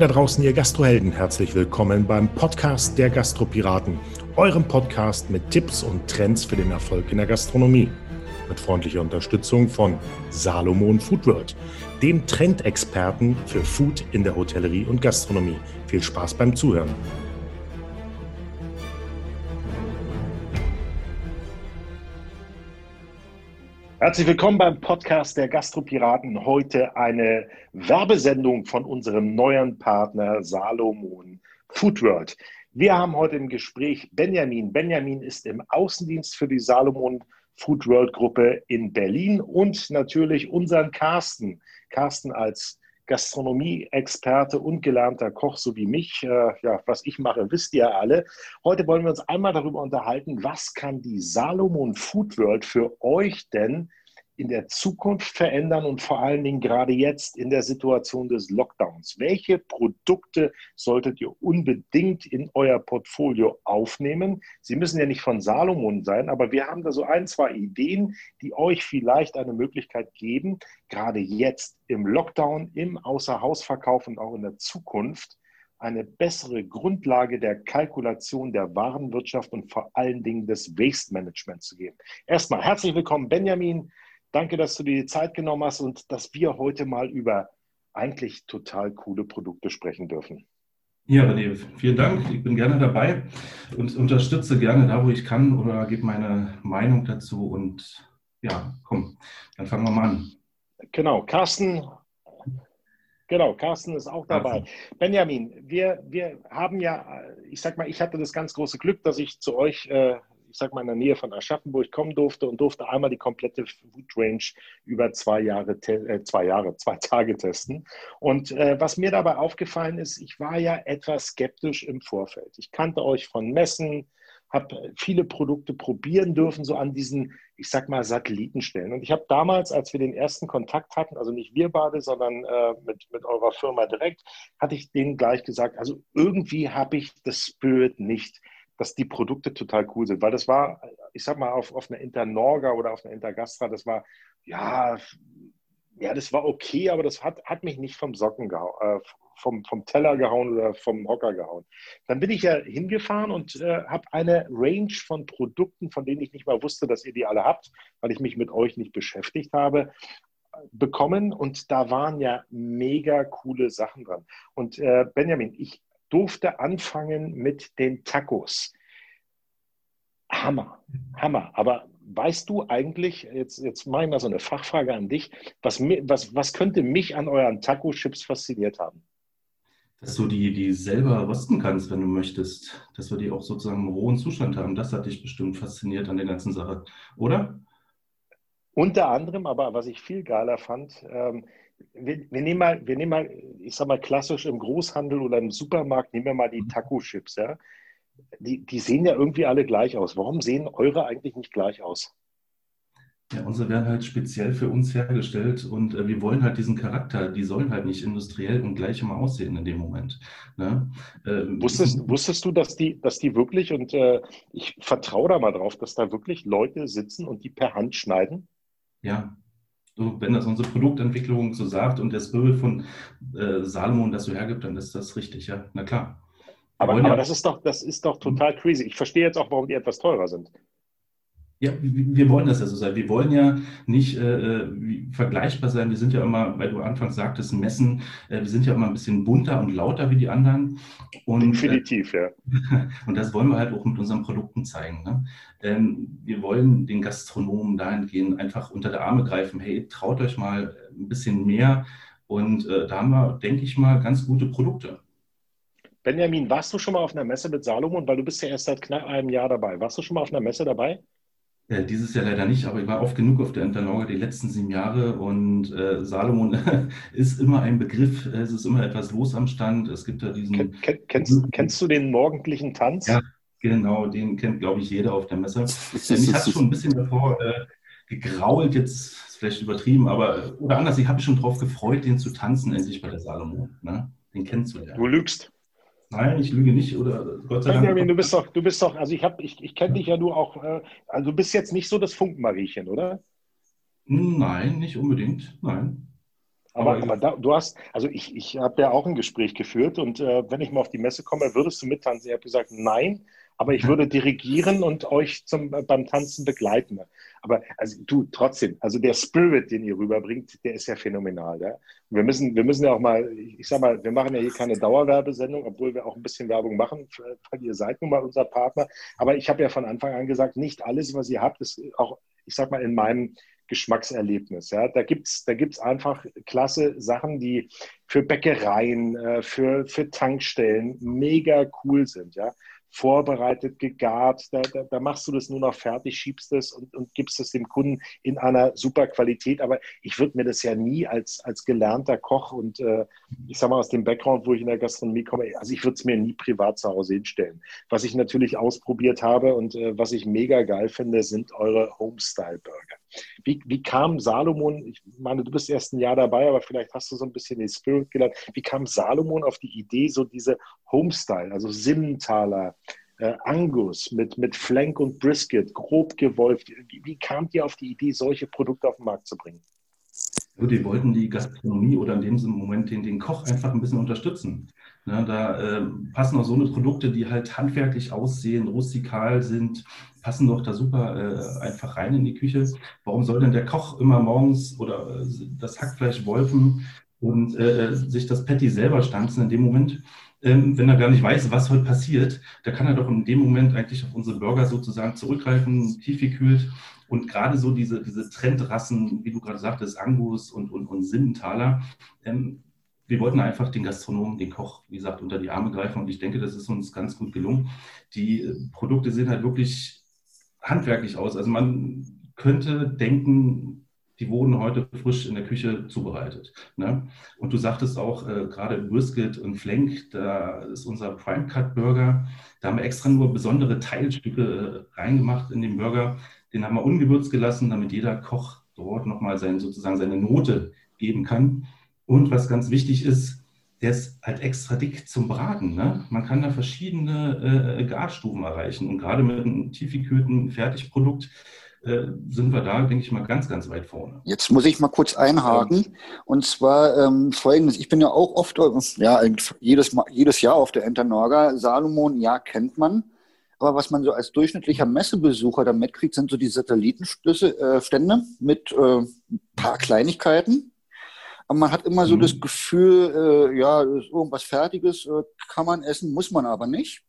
Da draußen, ihr Gastrohelden. Herzlich willkommen beim Podcast der Gastropiraten, eurem Podcast mit Tipps und Trends für den Erfolg in der Gastronomie. Mit freundlicher Unterstützung von Salomon Foodworld, dem Trendexperten für Food in der Hotellerie und Gastronomie. Viel Spaß beim Zuhören. Herzlich willkommen beim Podcast der Gastropiraten. Heute eine Werbesendung von unserem neuen Partner Salomon Foodworld. Wir haben heute im Gespräch Benjamin. Benjamin ist im Außendienst für die Salomon Foodworld Gruppe in Berlin und natürlich unseren Carsten. Carsten als Gastronomie-Experte und gelernter Koch, so wie mich. Äh, ja, was ich mache, wisst ihr alle. Heute wollen wir uns einmal darüber unterhalten, was kann die Salomon Food World für euch denn in der Zukunft verändern und vor allen Dingen gerade jetzt in der Situation des Lockdowns? Welche Produkte solltet ihr unbedingt in euer Portfolio aufnehmen? Sie müssen ja nicht von Salomon sein, aber wir haben da so ein, zwei Ideen, die euch vielleicht eine Möglichkeit geben, gerade jetzt im Lockdown, im Außerhausverkauf und auch in der Zukunft eine bessere Grundlage der Kalkulation der Warenwirtschaft und vor allen Dingen des Waste Managements zu geben. Erstmal herzlich willkommen, Benjamin. Danke, dass du dir die Zeit genommen hast und dass wir heute mal über eigentlich total coole Produkte sprechen dürfen. Ja, René, vielen Dank. Ich bin gerne dabei und unterstütze gerne da, wo ich kann oder gebe meine Meinung dazu. Und ja, komm, dann fangen wir mal an. Genau, Carsten. Genau, Carsten ist auch dabei. Carsten. Benjamin, wir, wir haben ja, ich sag mal, ich hatte das ganz große Glück, dass ich zu euch äh, ich sag mal, in der Nähe von Aschaffenburg kommen durfte und durfte einmal die komplette Food Range über zwei Jahre, äh, zwei Jahre, zwei Tage testen. Und äh, was mir dabei aufgefallen ist, ich war ja etwas skeptisch im Vorfeld. Ich kannte euch von Messen, habe viele Produkte probieren dürfen, so an diesen, ich sag mal, Satellitenstellen. Und ich habe damals, als wir den ersten Kontakt hatten, also nicht wir beide, sondern äh, mit, mit eurer Firma direkt, hatte ich denen gleich gesagt, also irgendwie habe ich das Spirit nicht dass die Produkte total cool sind. Weil das war, ich sag mal, auf, auf einer Internorga oder auf einer Intergastra, das war, ja, ja, das war okay, aber das hat, hat mich nicht vom Socken gehauen, äh, vom, vom Teller gehauen oder vom Hocker gehauen. Dann bin ich ja hingefahren und äh, habe eine Range von Produkten, von denen ich nicht mal wusste, dass ihr die alle habt, weil ich mich mit euch nicht beschäftigt habe, bekommen und da waren ja mega coole Sachen dran. Und äh, Benjamin, ich durfte anfangen mit den Tacos. Hammer, Hammer. Aber weißt du eigentlich, jetzt, jetzt mache ich mal so eine Fachfrage an dich, was, was, was könnte mich an euren Taco-Chips fasziniert haben? Dass du die, die selber rösten kannst, wenn du möchtest. Dass wir die auch sozusagen im rohen Zustand haben. Das hat dich bestimmt fasziniert an der ganzen Sache, oder? Unter anderem, aber was ich viel geiler fand, ähm, wir, wir, nehmen mal, wir nehmen mal, ich sag mal klassisch im Großhandel oder im Supermarkt, nehmen wir mal die mhm. Taco-Chips, ja. Die, die sehen ja irgendwie alle gleich aus. Warum sehen eure eigentlich nicht gleich aus? Ja, unsere werden halt speziell für uns hergestellt und äh, wir wollen halt diesen Charakter, die sollen halt nicht industriell und gleich immer aussehen in dem Moment. Ne? Ähm, wusstest, wusstest du, dass die, dass die wirklich, und äh, ich vertraue da mal drauf, dass da wirklich Leute sitzen und die per Hand schneiden? Ja, so, wenn das unsere Produktentwicklung so sagt und der Spirit von äh, Salomon das so hergibt, dann ist das richtig, ja, na klar. Aber, aber ja das, ist doch, das ist doch total crazy. Ich verstehe jetzt auch, warum die etwas teurer sind. Ja, wir wollen das ja so sein. Wir wollen ja nicht äh, äh vergleichbar sein. Wir sind ja immer, weil du anfangs sagtest, Messen, äh, wir sind ja immer ein bisschen bunter und lauter wie die anderen. Und, Definitiv, äh, ja. Und das wollen wir halt auch mit unseren Produkten zeigen. Ne? Ähm, wir wollen den Gastronomen dahingehend einfach unter der Arme greifen. Hey, traut euch mal ein bisschen mehr. Und äh, da haben wir, denke ich mal, ganz gute Produkte. Benjamin, warst du schon mal auf einer Messe mit Salomon? Weil du bist ja erst seit knapp einem Jahr dabei. Warst du schon mal auf einer Messe dabei? Äh, dieses Jahr leider nicht, aber ich war oft genug auf der Internorga die letzten sieben Jahre und äh, Salomon ist immer ein Begriff, es ist immer etwas los am Stand. Es gibt da diesen. Ken, kennst, kennst du den morgendlichen Tanz? Ja, genau, den kennt, glaube ich, jeder auf der Messe. ich hatte schon ein bisschen davor äh, gegrault, jetzt ist vielleicht übertrieben, aber oder anders, ich habe mich schon darauf gefreut, den zu tanzen, endlich bei der Salomon. Ne? Den kennst du ja. Du lügst. Nein, ich lüge nicht oder Gott sei Dank. Benjamin, du bist doch, du bist doch, also ich habe, ich, ich kenne dich ja nur auch, äh, also du bist jetzt nicht so das Funkenmariechen, oder? Nein, nicht unbedingt, nein. Aber, aber da, du hast, also ich, ich habe ja auch ein Gespräch geführt und äh, wenn ich mal auf die Messe komme, würdest du mittanzen? Ich habe gesagt, nein, aber ich würde dirigieren und euch zum, äh, beim Tanzen begleiten. Aber also du trotzdem, also der Spirit, den ihr rüberbringt, der ist ja phänomenal. Ja? Wir müssen, wir müssen ja auch mal, ich sag mal, wir machen ja hier keine Dauerwerbesendung, obwohl wir auch ein bisschen Werbung machen, weil ihr seid nun mal unser Partner. Aber ich habe ja von Anfang an gesagt, nicht alles, was ihr habt, ist auch, ich sag mal, in meinem Geschmackserlebnis. Ja. Da gibt es da gibt's einfach klasse Sachen, die für Bäckereien, äh, für, für Tankstellen mega cool sind. Ja vorbereitet, gegart. Da, da, da, machst du das nur noch fertig, schiebst es und, und gibst es dem Kunden in einer super Qualität. Aber ich würde mir das ja nie als, als gelernter Koch und äh, ich sage mal aus dem Background, wo ich in der Gastronomie komme, also ich würde es mir nie privat zu Hause hinstellen. Was ich natürlich ausprobiert habe und äh, was ich mega geil finde, sind eure Homestyle-Burger. Wie, wie kam Salomon, ich meine, du bist erst ein Jahr dabei, aber vielleicht hast du so ein bisschen den Spirit gelernt. Wie kam Salomon auf die Idee, so diese Homestyle, also Simmentaler, äh, Angus mit, mit Flank und Brisket, grob gewolft. Wie, wie kamt ihr auf die Idee, solche Produkte auf den Markt zu bringen? Die wollten die Gastronomie oder in dem Moment den, den Koch einfach ein bisschen unterstützen. Ne, da äh, passen auch so eine Produkte, die halt handwerklich aussehen, rustikal sind, passen doch da super äh, einfach rein in die Küche. Warum soll denn der Koch immer morgens oder äh, das Hackfleisch wolfen und äh, sich das Patty selber stanzen in dem Moment? Ähm, wenn er gar nicht weiß, was heute passiert, da kann er doch in dem Moment eigentlich auf unsere Burger sozusagen zurückgreifen, tiefgekühlt und gerade so diese, diese Trendrassen, wie du gerade sagtest, Angus und, und, und Simmentaler, ähm, wir wollten einfach den Gastronomen, den Koch, wie gesagt, unter die Arme greifen und ich denke, das ist uns ganz gut gelungen. Die äh, Produkte sehen halt wirklich handwerklich aus. Also man könnte denken, die wurden heute frisch in der Küche zubereitet. Ne? Und du sagtest auch äh, gerade Brisket und Flank, da ist unser Prime Cut Burger. Da haben wir extra nur besondere Teilstücke äh, reingemacht in den Burger. Den haben wir ungewürzt gelassen, damit jeder Koch dort nochmal sein, sozusagen seine Note geben kann. Und was ganz wichtig ist, der ist halt extra dick zum Braten. Ne? Man kann da verschiedene äh, Garstufen erreichen. Und gerade mit einem tiefgekühlten Fertigprodukt äh, sind wir da, denke ich mal, ganz, ganz weit vorne. Jetzt muss ich mal kurz einhaken. Und zwar ähm, folgendes. Ich bin ja auch oft, ja, jedes, jedes Jahr auf der Enternorga. Salomon, ja, kennt man. Aber was man so als durchschnittlicher Messebesucher da mitkriegt, sind so die Satellitenstände äh, mit äh, ein paar Kleinigkeiten. Aber man hat immer so mhm. das Gefühl, äh, ja, irgendwas Fertiges äh, kann man essen, muss man aber nicht.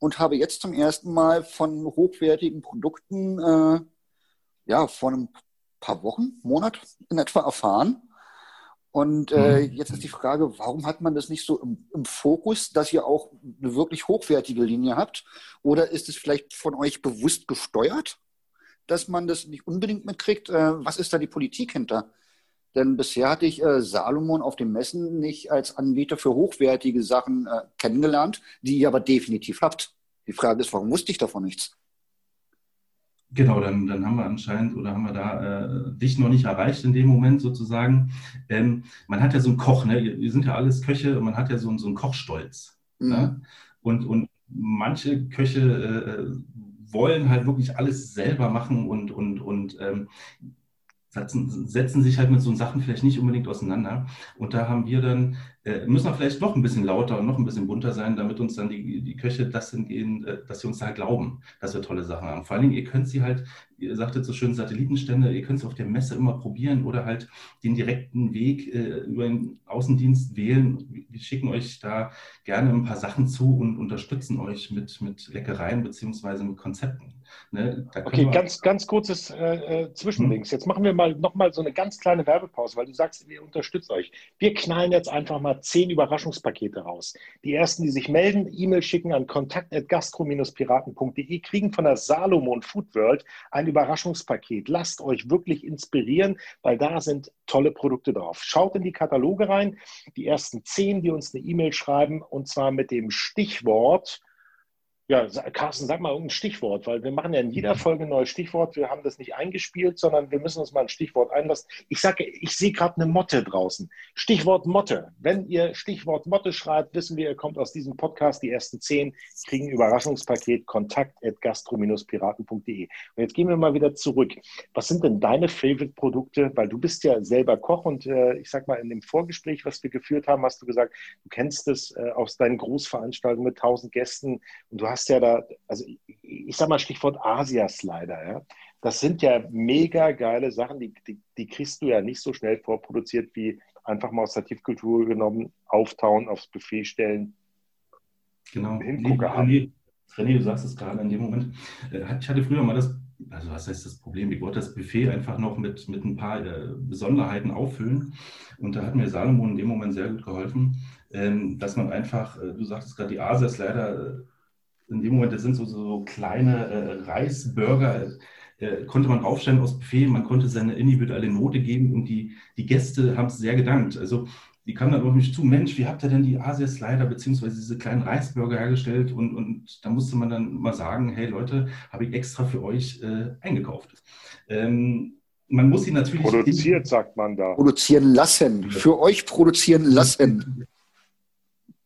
Und habe jetzt zum ersten Mal von hochwertigen Produkten, äh, ja, vor ein paar Wochen, Monat in etwa erfahren. Und äh, mhm. jetzt ist die Frage, warum hat man das nicht so im, im, Fokus, dass ihr auch eine wirklich hochwertige Linie habt? Oder ist es vielleicht von euch bewusst gesteuert, dass man das nicht unbedingt mitkriegt? Äh, was ist da die Politik hinter? Denn bisher hatte ich äh, Salomon auf den Messen nicht als Anbieter für hochwertige Sachen äh, kennengelernt, die ihr aber definitiv habt. Die Frage ist, warum wusste ich davon nichts? Genau, dann, dann haben wir anscheinend oder haben wir da äh, dich noch nicht erreicht in dem Moment sozusagen. Ähm, man hat ja so einen Koch, ne? wir sind ja alles Köche und man hat ja so, so einen Kochstolz. Mhm. Ne? Und, und manche Köche äh, wollen halt wirklich alles selber machen und, und, und ähm, setzen, setzen sich halt mit so Sachen vielleicht nicht unbedingt auseinander. Und da haben wir dann, äh, müssen wir vielleicht noch ein bisschen lauter und noch ein bisschen bunter sein, damit uns dann die, die Köche das hingehen, äh, dass sie uns da glauben, dass wir tolle Sachen haben. Vor allen Dingen, ihr könnt sie halt, ihr sagtet so schön Satellitenstände, ihr könnt sie auf der Messe immer probieren oder halt den direkten Weg äh, über den Außendienst wählen. Wir schicken euch da gerne ein paar Sachen zu und unterstützen euch mit, mit Leckereien beziehungsweise mit Konzepten. Ne? Okay, ganz, ganz kurzes äh, äh Zwischendings. Hm. Jetzt machen wir mal nochmal so eine ganz kleine Werbepause, weil du sagst, wir unterstützen euch. Wir knallen jetzt einfach mal zehn Überraschungspakete raus. Die ersten, die sich melden, E-Mail schicken an kontakt.gastro-piraten.de, kriegen von der Salomon Food World ein Überraschungspaket. Lasst euch wirklich inspirieren, weil da sind tolle Produkte drauf. Schaut in die Kataloge rein. Die ersten zehn, die uns eine E-Mail schreiben, und zwar mit dem Stichwort Ja, Carsten, sag mal irgendein Stichwort, weil wir machen ja in jeder Folge ein neues Stichwort. Wir haben das nicht eingespielt, sondern wir müssen uns mal ein Stichwort einlassen. Ich sage, ich sehe gerade eine Motte draußen. Stichwort Motte. Wenn ihr Stichwort Motte schreibt, wissen wir, ihr kommt aus diesem Podcast. Die ersten zehn kriegen ein Überraschungspaket kontakt.gastro-piraten.de. Und jetzt gehen wir mal wieder zurück. Was sind denn deine Favorite-Produkte? Weil du bist ja selber Koch und äh, ich sag mal, in dem Vorgespräch, was wir geführt haben, hast du gesagt, du kennst es äh, aus deinen Großveranstaltungen mit tausend Gästen und du hast hast ja da, also ich sag mal Stichwort Asia-Slider, ja. Das sind ja mega geile Sachen, die, die, die, kriegst du ja nicht so schnell vorproduziert wie einfach mal aus der Tiefkultur genommen, auftauen, aufs Buffet stellen. Genau. Hingucker René, René, du sagst es gerade in dem Moment. Äh, ich hatte früher mal das, also was heißt das Problem? Ich wollte das Buffet einfach noch mit, mit ein paar äh, Besonderheiten auffüllen. Und da hat mir Salomon in dem Moment sehr gut geholfen, ähm, dass man einfach, äh, du sagtest gerade, die Asia-Slider in dem Moment, das sind so, so kleine äh, Reisburger, äh, konnte man aufstellen aus Buffet, man konnte seine individuelle Note geben und die, die Gäste haben es sehr gedankt. Also die kamen dann auf mich zu, Mensch, wie habt ihr denn die Asia-Slider beziehungsweise diese kleinen Reisburger hergestellt? Und, und da musste man dann mal sagen, hey Leute, habe ich extra für euch äh, eingekauft. Ähm, man muss sie natürlich... Produziert, sagt man da. Produzieren lassen. Für euch produzieren lassen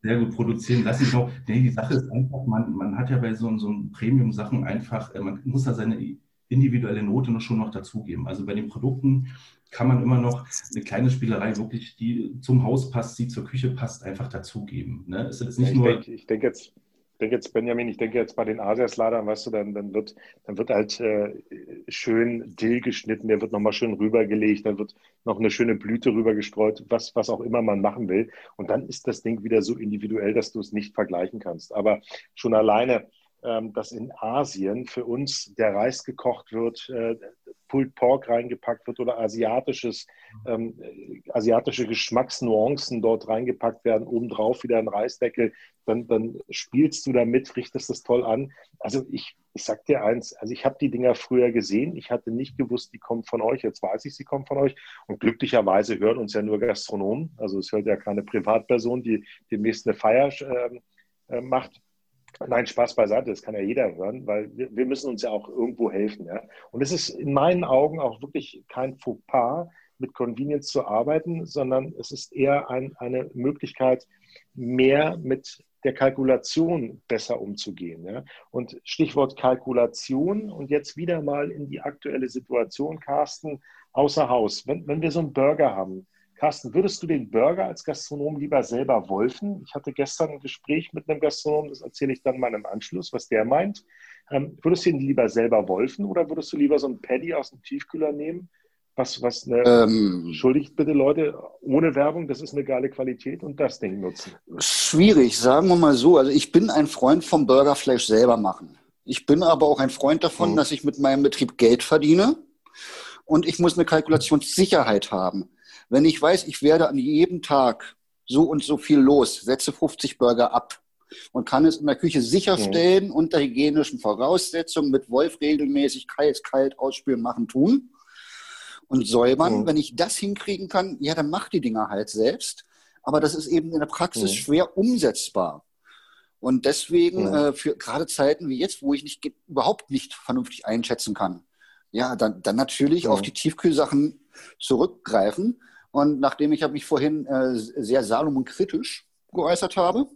sehr gut produzieren lassen. Ich glaube, nee, die Sache ist einfach, man, man hat ja bei so, so Premium-Sachen einfach, äh, man muss da seine individuelle Note noch schon noch dazugeben. Also bei den Produkten kann man immer noch eine kleine Spielerei wirklich, die zum Haus passt, die zur Küche passt, einfach dazugeben. Ne? Es ist nicht ich nur. Denke, ich denke jetzt, denke jetzt, Benjamin, ich denke jetzt bei den Asiasladern, weißt du, dann, dann, wird, dann wird halt äh, schön Dill geschnitten, der wird nochmal schön rübergelegt, dann wird noch eine schöne Blüte rübergestreut, was, was auch immer man machen will. Und dann ist das Ding wieder so individuell, dass du es nicht vergleichen kannst. Aber schon alleine, dass in Asien für uns der Reis gekocht wird, äh, Pulled Pork reingepackt wird oder asiatisches, ähm, asiatische Geschmacksnuancen dort reingepackt werden, obendrauf wieder ein Reisdeckel, dann, dann spielst du damit, richtest das toll an. Also ich, ich sag dir eins, also ich habe die Dinger früher gesehen, ich hatte nicht gewusst, die kommen von euch, jetzt weiß ich, sie kommen von euch. Und glücklicherweise hören uns ja nur Gastronomen, also es hört ja keine Privatperson, die demnächst eine Feier äh, äh macht Nein, Spaß beiseite, das kann ja jeder hören, weil wir, wir müssen uns ja auch irgendwo helfen. Ja? Und es ist in meinen Augen auch wirklich kein Fauxpas, mit Convenience zu arbeiten, sondern es ist eher ein, eine Möglichkeit, mehr mit der Kalkulation besser umzugehen. Ja? Und Stichwort Kalkulation und jetzt wieder mal in die aktuelle Situation, Carsten, außer Haus. Wenn, wenn wir so einen Burger haben, Carsten, würdest du den Burger als Gastronom lieber selber wolfen? Ich hatte gestern ein Gespräch mit einem Gastronom, das erzähle ich dann mal im Anschluss, was der meint. Ähm, würdest du ihn lieber selber wolfen oder würdest du lieber so ein Paddy aus dem Tiefkühler nehmen? Was, was eine, ähm, entschuldigt bitte Leute, ohne Werbung, das ist eine geile Qualität und das Ding nutzen. Schwierig, sagen wir mal so. Also ich bin ein Freund vom Burgerfleisch selber machen. Ich bin aber auch ein Freund davon, mhm. dass ich mit meinem Betrieb Geld verdiene und ich muss eine Kalkulationssicherheit haben. Wenn ich weiß, ich werde an jedem Tag so und so viel los, setze 50 Burger ab und kann es in der Küche sicherstellen mhm. unter hygienischen Voraussetzungen mit Wolf regelmäßig kalt, kalt ausspülen, machen, tun und säubern. Mhm. Wenn ich das hinkriegen kann, ja, dann mach die Dinger halt selbst. Aber das ist eben in der Praxis mhm. schwer umsetzbar. Und deswegen äh, für gerade Zeiten wie jetzt, wo ich nicht, überhaupt nicht vernünftig einschätzen kann, ja, dann, dann natürlich auf die Tiefkühlsachen zurückgreifen. Und nachdem ich mich vorhin äh, sehr Salomon kritisch geäußert habe,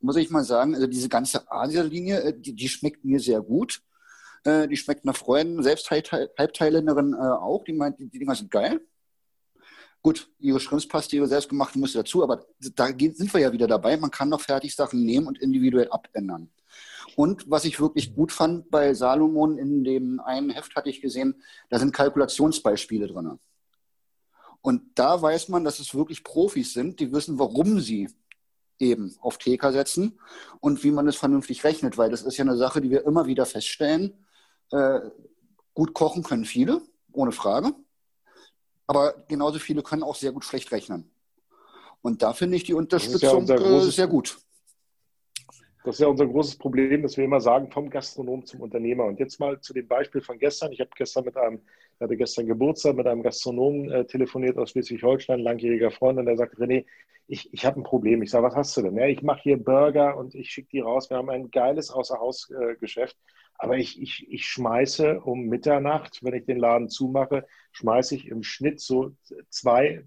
muss ich mal sagen, also diese ganze Asia-Linie, äh, die, die, schmeckt mir sehr gut. Äh, die schmeckt nach Freunden, selbst Halbthailänderin äh, auch. Die meint, die, Dinger sind geil. Gut, ihre Schrimpspaste, ihre selbstgemachte muss dazu, aber da sind wir ja wieder dabei. Man kann noch Fertigsachen nehmen und individuell abändern. Und was ich wirklich gut fand bei Salomon, in dem einen Heft hatte ich gesehen, da sind Kalkulationsbeispiele drin. Und da weiß man, dass es wirklich Profis sind, die wissen, warum sie eben auf TK setzen und wie man es vernünftig rechnet, weil das ist ja eine Sache, die wir immer wieder feststellen. Äh, gut kochen können viele, ohne Frage. Aber genauso viele können auch sehr gut schlecht rechnen. Und da finde ich die Unterstützung ja äh, sehr gut. Das ist ja unser großes Problem, dass wir immer sagen, vom Gastronom zum Unternehmer. Und jetzt mal zu dem Beispiel von gestern. Ich habe gestern mit einem, hatte gestern Geburtstag mit einem Gastronomen äh, telefoniert aus Schleswig-Holstein, langjähriger Freund, und der sagt, René, ich, ich habe ein Problem. Ich sage, was hast du denn? Ja, ich mache hier Burger und ich schicke die raus. Wir haben ein geiles Außerhausgeschäft. Aber ich, ich, ich schmeiße um Mitternacht, wenn ich den Laden zumache, schmeiße ich im Schnitt so zwei,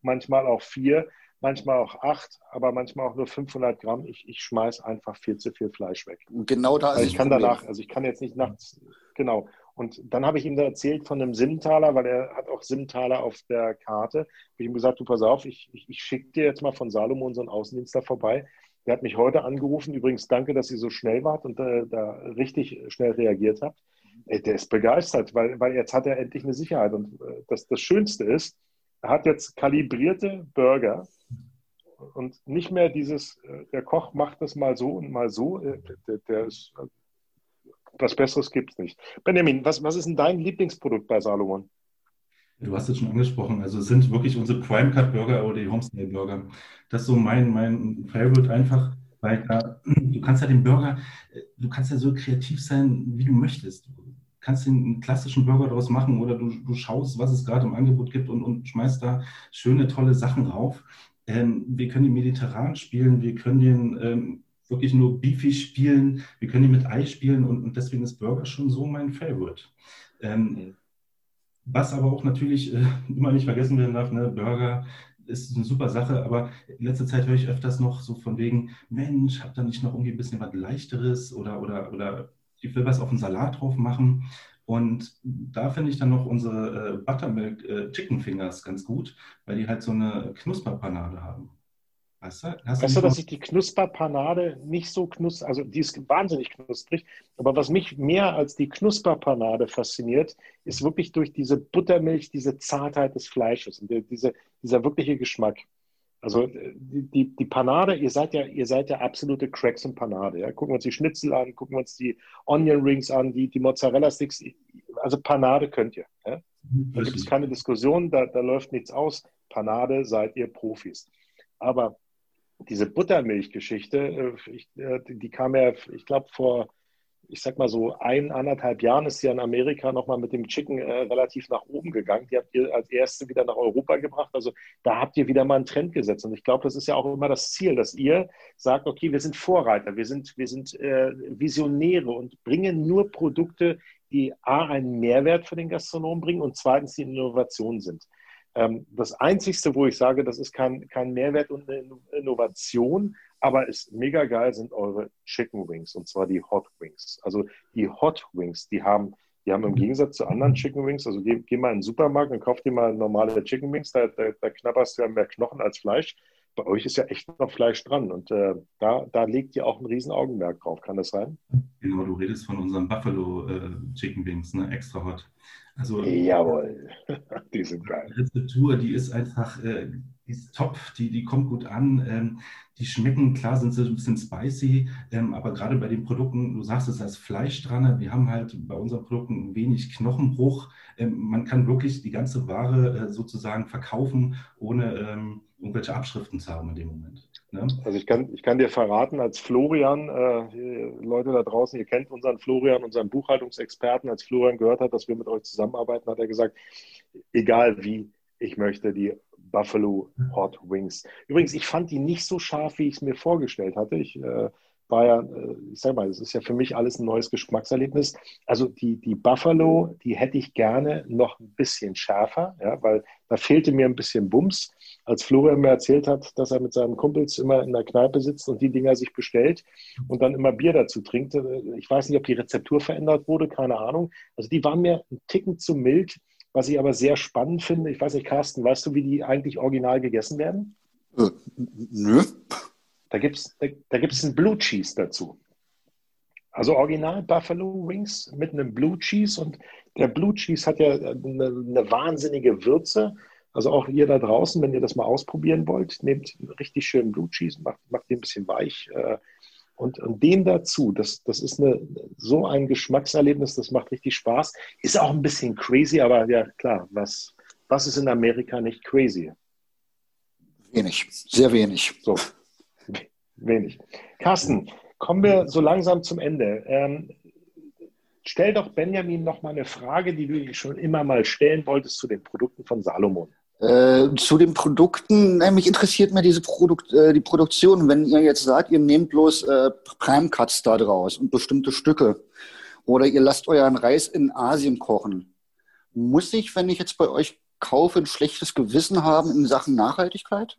manchmal auch vier manchmal auch acht, aber manchmal auch nur 500 Gramm. Ich, ich schmeiß einfach viel zu viel Fleisch weg. Und genau da ist Ich kann Problem. danach, also ich kann jetzt nicht nachts, genau. Und dann habe ich ihm da erzählt von einem Simmentaler, weil er hat auch Simmentaler auf der Karte. Habe ich ihm gesagt, du pass auf, ich, ich, ich schicke dir jetzt mal von Salomon so einen Außendienstler vorbei. Der hat mich heute angerufen. Übrigens, danke, dass ihr so schnell wart und äh, da richtig schnell reagiert habt. Ey, der ist begeistert, weil, weil jetzt hat er endlich eine Sicherheit. Und äh, das, das Schönste ist, hat jetzt kalibrierte Burger und nicht mehr dieses, äh, der Koch macht das mal so und mal so. Äh, der, der ist, was Besseres gibt es nicht. Benjamin, was, was ist denn dein Lieblingsprodukt bei Salomon? Du hast es schon angesprochen, also es sind wirklich unsere Prime Cut Burger oder die Homestay Burger. Das ist so mein, mein Favorite einfach, weil da, du kannst ja den Burger, du kannst ja so kreativ sein, wie du möchtest. Du kannst einen klassischen Burger daraus machen oder du, du schaust, was es gerade im Angebot gibt und, und schmeißt da schöne, tolle Sachen rauf. Ähm, wir können den mediterran spielen, wir können den ähm, wirklich nur beefy spielen, wir können ihn mit Ei spielen und, und deswegen ist Burger schon so mein Favorite. Ähm, was aber auch natürlich äh, immer nicht vergessen werden darf, ne, Burger ist eine super Sache, aber in letzter Zeit höre ich öfters noch so von wegen, Mensch, habt ihr nicht noch irgendwie ein bisschen was Leichteres oder, oder, oder ich will was auf den Salat drauf machen. Und da finde ich dann noch unsere äh, Buttermilk äh, Chicken Fingers ganz gut, weil die halt so eine Knusperpanade haben. Weißt du, weißt du dass ich die Knusperpanade nicht so knusprig, also die ist wahnsinnig knusprig, aber was mich mehr als die Knusperpanade fasziniert, ist wirklich durch diese Buttermilch, diese Zartheit des Fleisches und diese, dieser wirkliche Geschmack. Also die, die Panade, ihr seid ja, ihr seid ja absolute Cracks in Panade. Ja? Gucken wir uns die Schnitzel an, gucken wir uns die Onion Rings an, die, die Mozzarella Sticks. Also Panade könnt ihr. Ja? Da gibt es keine Diskussion, da, da läuft nichts aus. Panade seid ihr Profis. Aber diese Buttermilchgeschichte, äh, äh, die kam ja, ich glaube, vor ich sag mal so, ein, anderthalb Jahren ist ja in Amerika nochmal mit dem Chicken äh, relativ nach oben gegangen. Die habt ihr als erste wieder nach Europa gebracht. Also da habt ihr wieder mal einen Trend gesetzt. Und ich glaube, das ist ja auch immer das Ziel, dass ihr sagt, okay, wir sind Vorreiter, wir sind, wir sind äh, Visionäre und bringen nur Produkte, die A, einen Mehrwert für den Gastronomen bringen und zweitens die Innovation sind. Ähm, das Einzige, wo ich sage, das ist kein, kein Mehrwert und eine Innovation, aber ist mega geil sind eure Chicken Wings und zwar die Hot Wings. Also die Hot Wings, die haben, die haben im Gegensatz zu anderen Chicken Wings, also geh, geh mal in den Supermarkt und kauf dir mal normale Chicken Wings, da, da, da knabberst du ja mehr Knochen als Fleisch. Bei euch ist ja echt noch Fleisch dran und äh, da, da legt ihr auch ein riesen Augenmerk drauf. Kann das sein? Genau, du redest von unseren Buffalo äh, Chicken Wings, ne? extra hot. Also, Jawohl, die sind geil. Die Rezeptur, die ist einfach, äh, die ist top, die, die kommt gut an. Ähm, die schmecken, klar sind sie ein bisschen spicy, ähm, aber gerade bei den Produkten, du sagst es, da ist Fleisch dran. Wir haben halt bei unseren Produkten wenig Knochenbruch. Ähm, man kann wirklich die ganze Ware äh, sozusagen verkaufen, ohne ähm, irgendwelche Abschriften zu haben in dem Moment. Ne? Also ich kann, ich kann dir verraten, als Florian, äh, Leute da draußen, ihr kennt unseren Florian, unseren Buchhaltungsexperten, als Florian gehört hat, dass wir mit euch zusammenarbeiten, hat er gesagt, egal wie, ich möchte die Buffalo Hot Wings. Übrigens, ich fand die nicht so scharf, wie ich es mir vorgestellt hatte. Ich äh, war ja, äh, ich sag mal, es ist ja für mich alles ein neues Geschmackserlebnis. Also die, die Buffalo, die hätte ich gerne noch ein bisschen schärfer, ja, weil da fehlte mir ein bisschen Bums. Als Florian mir erzählt hat, dass er mit seinen Kumpels immer in der Kneipe sitzt und die Dinger sich bestellt und dann immer Bier dazu trinkt. Ich weiß nicht, ob die Rezeptur verändert wurde, keine Ahnung. Also die waren mir ein Ticken zu mild. Was ich aber sehr spannend finde, ich weiß nicht, Carsten, weißt du, wie die eigentlich original gegessen werden? Äh, nö. Da gibt es da, da gibt's einen Blue Cheese dazu. Also original Buffalo Wings mit einem Blue Cheese und der Blue Cheese hat ja eine, eine, wahnsinnige Würze. Also auch ihr da draußen, wenn ihr das mal ausprobieren wollt, nehmt richtig schönen Blue Cheese, macht, macht den ein bisschen weich, äh, und, und den dazu, das, das ist eine, so ein Geschmackserlebnis, das macht richtig Spaß. Ist auch ein bisschen crazy, aber ja klar, was, was ist in Amerika nicht crazy? Wenig, sehr wenig. So. Wenig. Carsten, kommen wir so langsam zum Ende. Ähm, stell doch Benjamin noch mal eine Frage, die du schon immer mal stellen wolltest zu den Produkten von Salomon. Äh, zu den Produkten, nämlich interessiert mir diese Produkt, äh, die Produktion. Wenn ihr jetzt sagt, ihr nehmt bloß äh, Prime Cuts da draus und bestimmte Stücke oder ihr lasst euren Reis in Asien kochen, muss ich, wenn ich jetzt bei euch kaufe, ein schlechtes Gewissen haben in Sachen Nachhaltigkeit?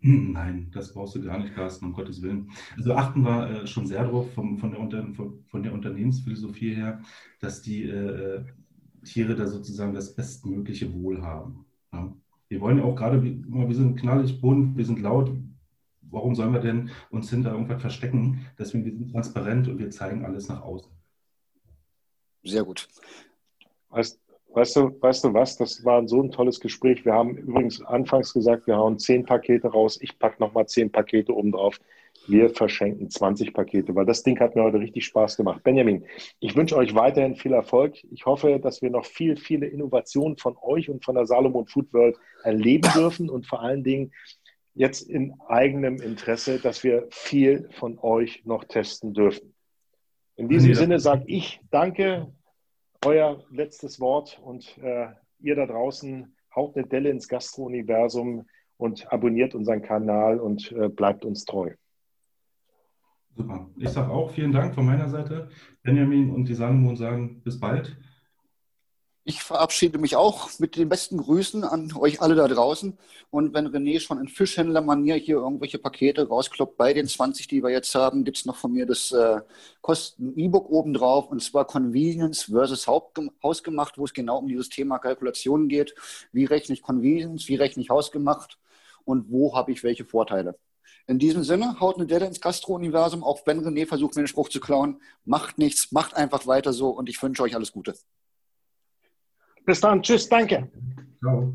Hm, nein, das brauchst du gar nicht, Carsten, um Gottes Willen. Also achten wir äh, schon sehr darauf vom, von, der von, von, der Unternehmensphilosophie her, dass die äh, Tiere da sozusagen das bestmögliche Wohl haben. Ja. Wir wollen ja auch gerade, wir sind knallig bunt, wir sind laut. Warum sollen wir denn uns hinter irgendwas verstecken? Deswegen, wir sind transparent und wir zeigen alles nach außen. Sehr gut. Weißt, Weißt du, weißt du was? Das war so ein tolles Gespräch. Wir haben übrigens anfangs gesagt, wir hauen zehn Pakete raus. Ich packe nochmal zehn Pakete oben drauf. Wir verschenken 20 Pakete, weil das Ding hat mir heute richtig Spaß gemacht. Benjamin, ich wünsche euch weiterhin viel Erfolg. Ich hoffe, dass wir noch viel, viele Innovationen von euch und von der Salomon Food World erleben dürfen und vor allen Dingen jetzt in eigenem Interesse, dass wir viel von euch noch testen dürfen. In diesem. Sinne sage ich danke, euer letztes Wort und äh, ihr da draußen haut eine Delle ins Gastro-Universum und abonniert unseren Kanal und äh, bleibt uns treu. Super. Ich sage auch vielen Dank von meiner Seite. Benjamin und die Salomon sagen bis bald. Ich verabschiede mich auch mit den besten Grüßen an euch alle da draußen. Und wenn René schon in Fischhändlermanier hier irgendwelche Pakete rauskloppt, bei den 20, die wir jetzt haben, gibt es noch von mir das äh, Kosten-E-Book obendrauf und zwar Convenience versus Hausgemacht, wo es genau um dieses Thema Kalkulation geht. Wie rechne ich Convenience, wie rechne ich Hausgemacht und wo habe ich welche Vorteile? In diesem Sinne, haut eine Delle ins Gastro-Universum, auch wenn René versucht, mir den Spruch zu klauen. Macht nichts, macht einfach weiter so und ich wünsche euch alles Gute. Bis dann. Tschüss. Danke. Ciao.